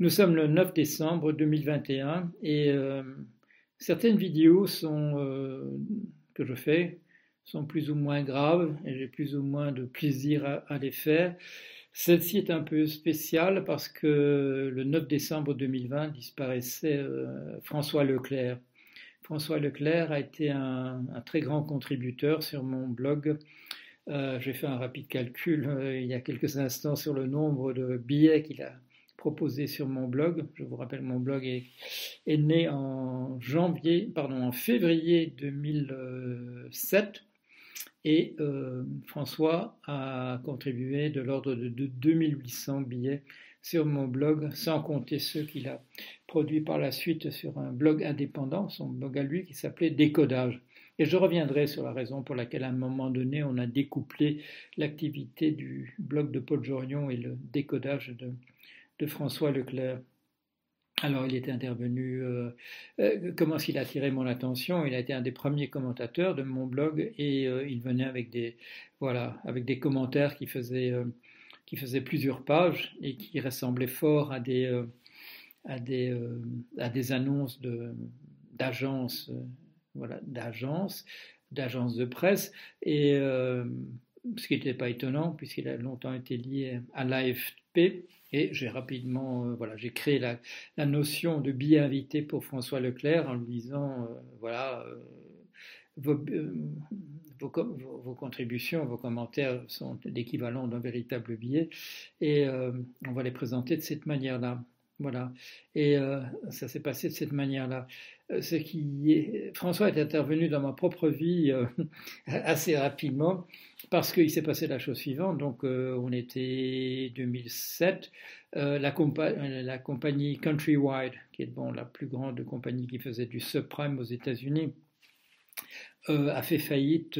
Nous sommes le 9 décembre 2021 et euh, certaines vidéos sont, euh, que je fais sont plus ou moins graves et j'ai plus ou moins de plaisir à, les faire. Celle-ci est un peu spéciale parce que le 9 décembre 2020 disparaissait euh, François Leclerc. François Leclerc a été un, très grand contributeur sur mon blog. J'ai fait un rapide calcul il y a quelques instants sur le nombre de billets qu'il a proposé sur mon blog. Je vous rappelle, mon blog est, né en janvier, pardon, en février 2007. Et euh, François a contribué de l'ordre de, 2800 billets sur mon blog, sans compter ceux qu'il a produits par la suite sur un blog indépendant, son blog à lui qui s'appelait Décodage. Et je reviendrai sur la raison pour laquelle à un moment donné on a découplé l'activité du blog de Paul Jorion et le décodage de, de François Leclerc. Alors il était intervenu, euh, euh, comment qu'il a attiré mon attention? Il a été un des premiers commentateurs de mon blog et euh, il venait avec des, voilà, avec des commentaires qui faisaient, plusieurs pages et qui ressemblaient fort à des, annonces de, d'agences, voilà, d'agences, d'agences de presse et ce qui n'était pas étonnant puisqu'il a longtemps été lié à et j'ai rapidement, euh, voilà, j'ai créé la, notion de billet invité pour François Leclerc en lui disant, euh, voilà, euh, vos, vos, vos, contributions, vos commentaires sont l'équivalent d'un véritable billet et on va les présenter de cette manière-là. Voilà. Et ça s'est passé de cette manière-là. Ce qui est... François est intervenu dans ma propre vie assez rapidement parce qu'il s'est passé la chose suivante. Donc, euh, on était 2007. Euh, la, la, compagnie Countrywide, qui est bon, la plus grande compagnie qui faisait du subprime aux États-Unis, euh, a fait faillite.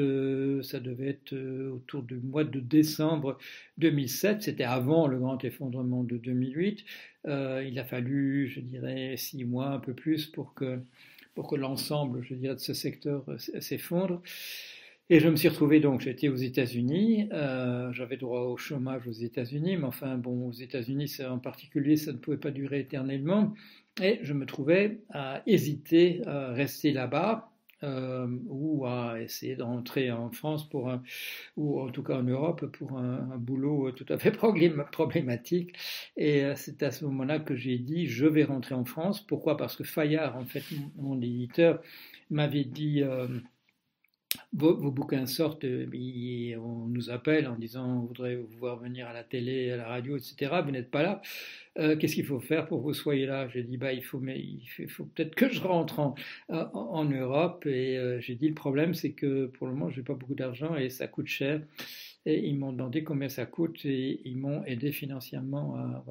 ça devait être autour du mois de décembre 2007. C'était avant le grand effondrement de 2008. il a fallu, je dirais, six mois, un peu plus, pour que, pour que l'ensemble, je dirais, de ce secteur s'effondre. Et je me suis retrouvé donc, j'étais aux États-Unis, euh, j'avais droit au chômage aux États-Unis, mais enfin bon, aux États-Unis en particulier, ça ne pouvait pas durer éternellement. Et je me trouvais à hésiter à rester là-bas euh, ou à essayer d'entrer en France pour un, ou en tout cas en Europe pour un, un boulot tout à fait problématique. Et euh, c'est à ce moment-là que j'ai dit je vais rentrer en France. Pourquoi? Parce que Fayard, en fait, mon éditeur, m'avait dit euh, vos, bouquins sortent, et on nous appelle en disant on voudrait vous voir venir à la télé, à la radio, etc. Vous n'êtes pas là. Euh, qu'est-ce qu'il faut faire pour que vous soyez là? J'ai dit bah il faut, faut, peut-être que je rentre en, en, Europe. Et euh, j'ai dit le problème c'est que pour le moment je n'ai pas beaucoup d'argent et ça coûte cher. Et ils m'ont demandé combien ça coûte et ils m'ont aidé financièrement à,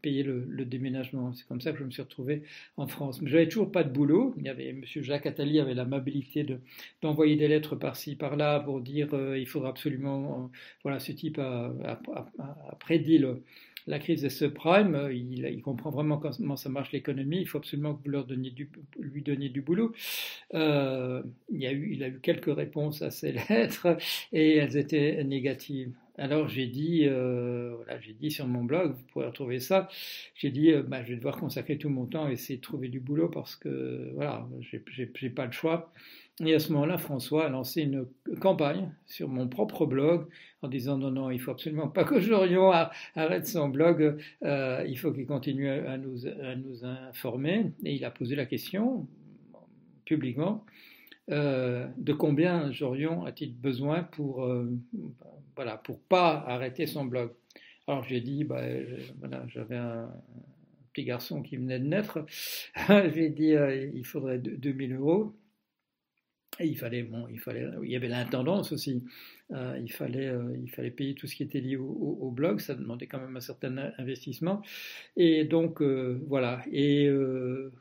payer le, déménagement. C'est comme ça que je me suis retrouvé en France. Mais j'avais toujours pas de boulot. M. Jacques Attali avait l'amabilité de, d'envoyer des lettres par-ci, par-là pour dire euh, il faudra absolument. Euh, voilà, ce type a, a prédit le, la crise des subprimes, il, comprend vraiment comment ça marche l'économie, il faut absolument que vous leur du, lui donniez du boulot. Euh, il, a eu, il a eu quelques réponses à ces lettres et elles étaient négatives. Alors j'ai dit, euh, voilà, j'ai dit sur mon blog, vous pourrez retrouver ça, j'ai dit, euh, bah, je vais devoir consacrer tout mon temps à essayer de trouver du boulot parce que voilà, j'ai pas le choix. Et à ce moment-là, François a lancé une campagne sur mon propre blog en disant non, non, il faut absolument pas que Jorion arrête son blog, euh, il faut qu'il continue à nous, informer. Et il a posé la question publiquement euh, de combien Jorion a-t-il besoin pour, euh, voilà, pas arrêter son blog. Alors j'ai dit, bah, voilà, j'avais un, petit garçon qui venait de naître, j'ai dit il faudrait 2000 euros. Il fallait, bon, il fallait, il y avait l'intendance aussi. Euh, il, fallait, euh, il fallait payer tout ce qui était lié au, blog, ça demandait quand même un certain investissement. Et donc, euh, voilà. Et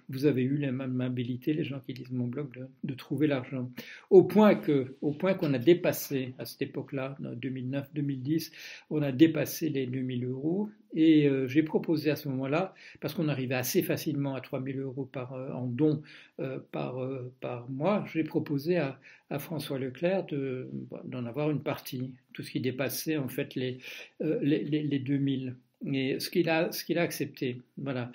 vous avez eu la même habilité, les gens qui lisent mon blog, de, de trouver l'argent. Au point que, au point qu'on a dépassé, à cette époque-là, 2009-2010, on a dépassé les 2000 euros. Et j'ai proposé à ce moment-là, parce qu'on arrivait assez facilement à 3000 euros par, en dons par, par mois, j'ai proposé à, à François Leclerc d'en avoir une partie, tout ce qui dépassait en fait les, euh, les, les, 2000. Et ce qu'il a, ce qu'il a accepté, voilà.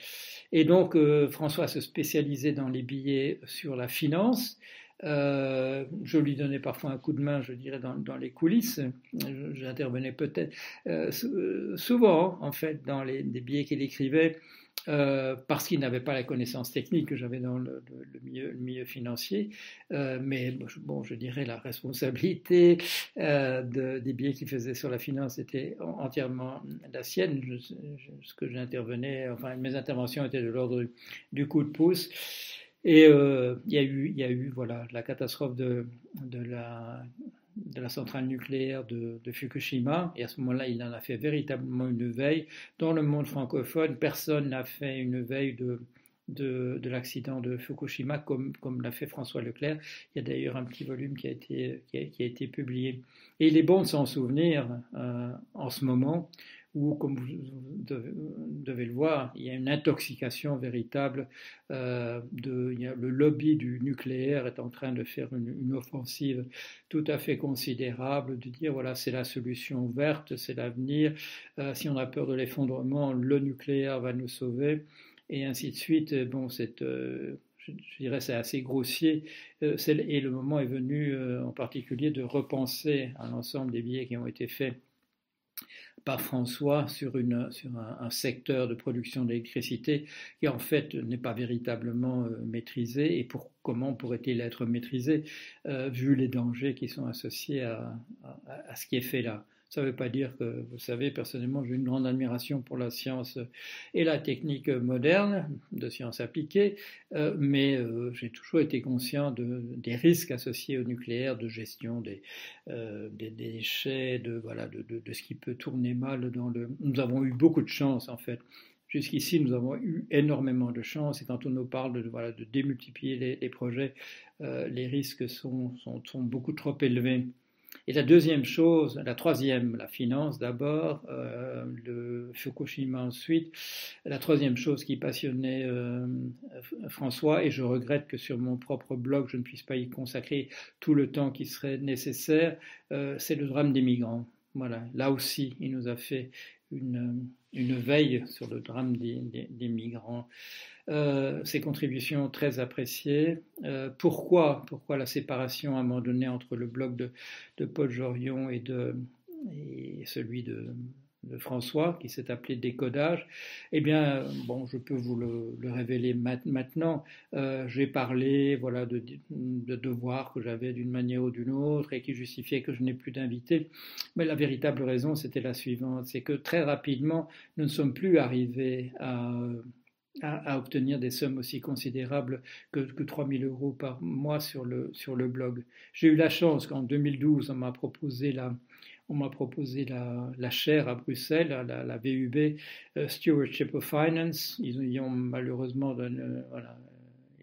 Et donc François se spécialisait dans les billets sur la finance. Euh, je lui donnais parfois un coup de main, je dirais, dans, les coulisses. J'intervenais peut-être euh, souvent, en fait, dans les, billets qu'il écrivait, euh, parce qu'il n'avait pas la connaissance technique que j'avais dans le, milieu, financier. Mais bon, je dirais la responsabilité de, des billets qu'il faisait sur la finance était entièrement la sienne. Ce que j'intervenais, enfin, mes interventions étaient de l'ordre du coup de pouce. Et euh, il y a eu, voilà, la catastrophe de, la, centrale nucléaire de, Fukushima. Et à ce moment-là, il en a fait véritablement une veille. Dans le monde francophone, personne n'a fait une veille de, de, de l'accident de Fukushima comme, l'a fait François Leclerc. Il y a d'ailleurs un petit volume qui a été, qui a, qui a été publié. Et il est bon de s'en souvenir euh, en ce moment où, comme vous devez le voir, il y a une intoxication véritable. Euh, le lobby du nucléaire est en train de faire une, offensive tout à fait considérable, de dire voilà, c'est la solution verte, c'est l'avenir. Euh, si on a peur de l'effondrement, le nucléaire va nous sauver, et ainsi de suite. Bon. Euh, je, dirais c'est assez grossier, et le moment est venu en particulier de repenser à l'ensemble des billets qui ont été faits par François sur, un, secteur de production d'électricité qui en fait n'est pas véritablement euh, maîtrisé et pour comment pourrait-il être maîtrisé euh, vu les dangers qui sont associés à ce qui est fait là? Ça ne veut pas dire que, vous savez, personnellement, j'ai une grande admiration pour la science et la technique moderne, de sciences appliquées, euh, mais euh, j'ai toujours été conscient de, des risques associés au nucléaire, de gestion des, euh, déchets, de, voilà, de, ce qui peut tourner mal dans le... Nous avons eu beaucoup de chance, en fait. Jusqu'ici, nous avons eu énormément de chance et quand on nous parle de, voilà, de démultiplier les, projets, euh, les risques sont beaucoup trop élevés. Et la deuxième chose, la troisième, la finance d'abord, euh, le Fukushima ensuite. La troisième chose qui passionnait euh, François, et je regrette que sur mon propre blog je ne puisse pas y consacrer tout le temps qui serait nécessaire, euh, c'est le drame des migrants. Voilà, là aussi, il nous a fait une, veille sur le drame des, migrants. Euh, ces contributions très appréciées. Euh, pourquoi, pourquoi la séparation à un moment donné entre le blog de, Paul Jorion et celui de, de François, qui s'est appelé Décodage, eh bien, bon, je peux vous le, le révéler maintenant. Euh, J'ai parlé, voilà, de, de devoirs que j'avais d'une manière ou d'une autre et qui justifiaient que je n'ai plus d'invités. Mais la véritable raison, c'était la suivante, c'est que très rapidement, nous ne sommes plus arrivés à à, obtenir des sommes aussi considérables que, que 3 000 euros par mois sur le, sur le blog. J'ai eu la chance qu'en 2012, on m'a proposé la, on m'a proposé la, chaire à Bruxelles, la, la VUB, uh, Stewardship of Finance. Ils ont malheureusement euh,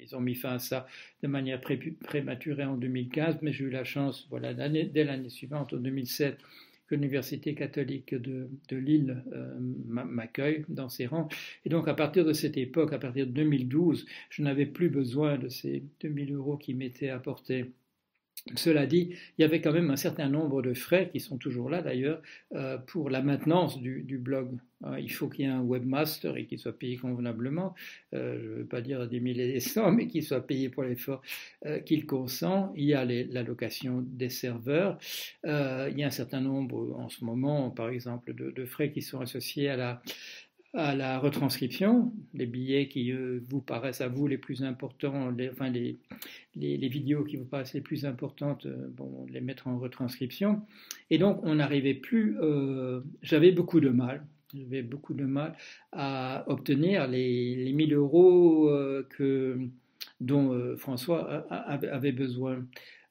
ils ont mis fin à ça de manière pré prématurée en 2015, mais j'ai eu la chance, voilà, dès l'année suivante, en 2007, que l'Université catholique de, de Lille euh, m'accueille dans ses rangs. Et donc à partir de cette époque, à partir de 2012, je n'avais plus besoin de ces 2000 euros qui m'étaient apportés cela dit, il y avait quand même un certain nombre de frais, qui sont toujours là d'ailleurs, euh, pour la maintenance du, blog. Euh, il faut qu'il y ait un webmaster et qu'il soit payé convenablement. Euh, je ne veux pas dire des milliers et des cents, mais qu'il soit payé pour l'effort qu'il consent. Il y a l'allocation des serveurs. Il y a un certain nombre en ce moment, par exemple, de frais qui sont associés à la, à la retranscription, les billets qui euh, vous paraissent à vous les plus importants, les, enfin les, vidéos qui vous paraissent les plus importantes, euh, bon, les mettre en retranscription. Et donc on n'arrivait plus, euh, j'avais beaucoup de mal, j'avais beaucoup de mal à obtenir les, les 1000 euros dont François avait besoin.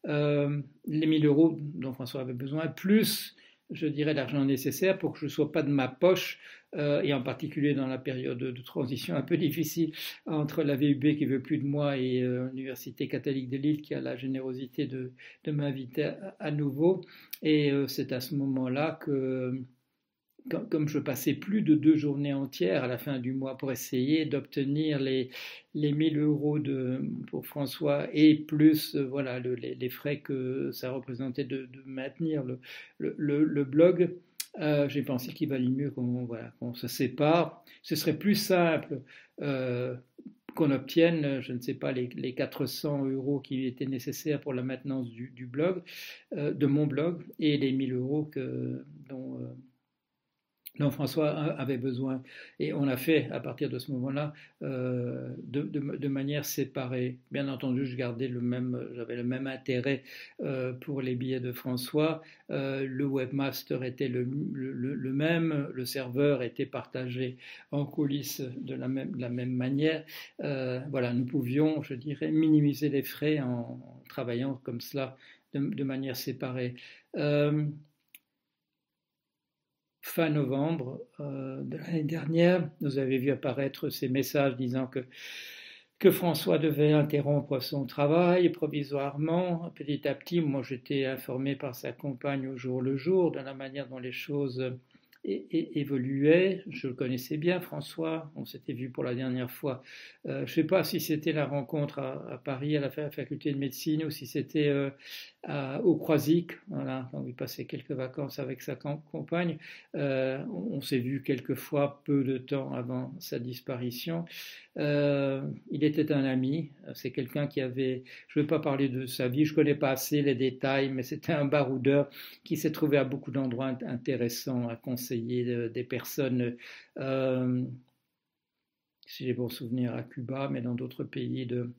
Les 1000 euros dont François avait besoin, plus je dirais, l'argent nécessaire pour que je ne sois pas de ma poche, euh, et en particulier dans la période de transition un peu difficile entre la VUB qui veut plus de moi et euh, l'Université catholique de Lille qui a la générosité de, de m'inviter à, à, nouveau. Et euh, c'est à ce moment-là que comme je passais plus de deux journées entières à la fin du mois pour essayer d'obtenir les, les 1000 euros de, pour François et plus euh, voilà, le, les, frais que ça représentait de, maintenir le, le, blog, Euh, j'ai pensé qu'il valait mieux qu'on voilà, qu'on se sépare. Ce serait plus simple euh, qu'on obtienne, je ne sais pas, les, les, 400 euros qui étaient nécessaires pour la maintenance du, blog, de mon blog, et les 1000 euros dont dont François avait besoin. Et on a fait, à partir de ce moment-là, euh, de, manière séparée. Bien entendu, je gardais le même, j'avais le même intérêt euh, pour les billets de François. Euh, le webmaster était le, même, le serveur était partagé en coulisses de la même, manière. Voilà, nous pouvions, je dirais, minimiser les frais en, travaillant comme cela de manière séparée. Fin novembre euh, de l'année dernière, nous avez vu apparaître ces messages disant que, que François devait interrompre son travail provisoirement. Petit à petit, moi j'étais informé par sa compagne au jour le jour de la manière dont les choses évoluait. Je le connaissais bien, François. On s'était vu pour la dernière fois. Euh, je ne sais pas si c'était la rencontre à, Paris, à la faculté de médecine, ou si c'était euh, au Croisic, voilà, quand il passait quelques vacances avec sa compagne. Euh, on, s'est vu quelques fois peu de temps avant sa disparition. Il était un ami, c'est quelqu'un qui avait, je ne vais pas parler de sa vie, je ne connais pas assez les détails, mais c'était un baroudeur qui s'est trouvé à beaucoup d'endroits intéressants à conseiller des personnes. Euh, si j'ai bon souvenir à Cuba, mais dans d'autres pays de,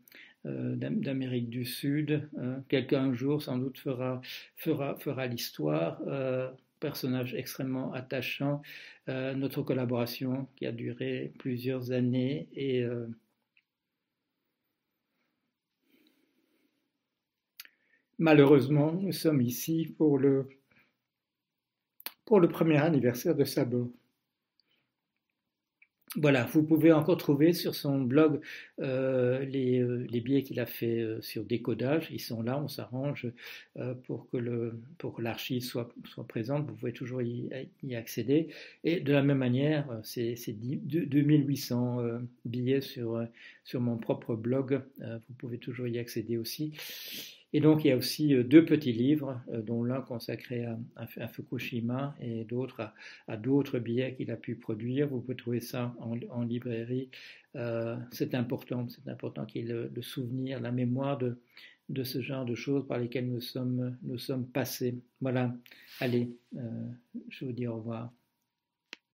euh, d'Amérique du Sud. Hein. Quelqu'un un jour sans doute fera, fera, fera l'histoire. Euh, personnage extrêmement attachant. Euh, notre collaboration qui a duré plusieurs années et malheureusement nous sommes ici pour le, pour le premier anniversaire de sa. Voilà, vous pouvez encore trouver sur son blog euh, les, euh, les, billets qu'il a fait euh, sur décodage. Ils sont là, on s'arrange pour que l'archive soit, présente. Vous pouvez toujours y, accéder. Et de la même manière, c'est 2800 billets sur mon propre blog. vous pouvez toujours y accéder aussi. Et donc, il y a aussi euh, deux petits livres, euh, dont l'un consacré à, Fukushima et d'autres à, d'autres billets qu'il a pu produire. Vous pouvez trouver ça en, librairie. Euh, c'est important, c'est important qu'il y ait le, souvenir, la mémoire de, de ce genre de choses par lesquelles nous sommes, nous sommes passés. Voilà, allez, je vous dis au revoir.